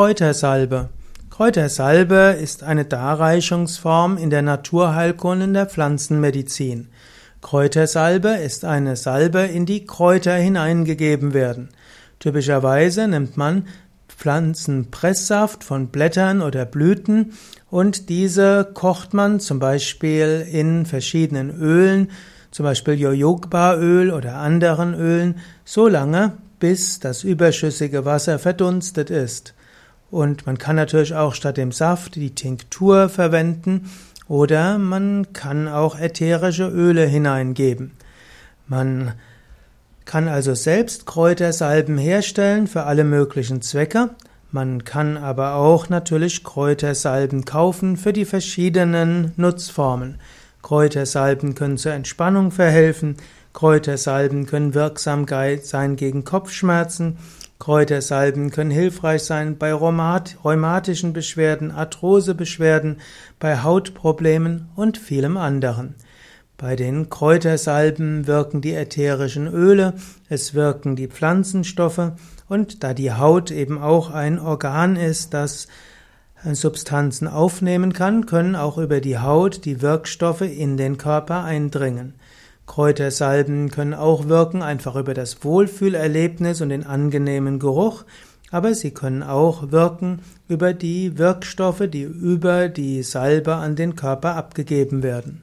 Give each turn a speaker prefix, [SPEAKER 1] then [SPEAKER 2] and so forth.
[SPEAKER 1] Kräutersalbe. Kräutersalbe ist eine Darreichungsform in der Naturheilkunde in der Pflanzenmedizin. Kräutersalbe ist eine Salbe, in die Kräuter hineingegeben werden. Typischerweise nimmt man Pflanzenpresssaft von Blättern oder Blüten und diese kocht man zum Beispiel in verschiedenen Ölen, zum Beispiel Jojobaöl oder anderen Ölen, so lange, bis das überschüssige Wasser verdunstet ist. Und man kann natürlich auch statt dem Saft die Tinktur verwenden oder man kann auch ätherische Öle hineingeben. Man kann also selbst Kräutersalben herstellen für alle möglichen Zwecke. Man kann aber auch natürlich Kräutersalben kaufen für die verschiedenen Nutzformen. Kräutersalben können zur Entspannung verhelfen, Kräutersalben können wirksam sein gegen Kopfschmerzen, Kräutersalben können hilfreich sein bei rheumatischen Beschwerden, Arthrosebeschwerden, bei Hautproblemen und vielem anderen. Bei den Kräutersalben wirken die ätherischen Öle, es wirken die Pflanzenstoffe und da die Haut eben auch ein Organ ist, das Substanzen aufnehmen kann, können auch über die Haut die Wirkstoffe in den Körper eindringen. Kräutersalben können auch wirken einfach über das Wohlfühlerlebnis und den angenehmen Geruch, aber sie können auch wirken über die Wirkstoffe, die über die Salbe an den Körper abgegeben werden.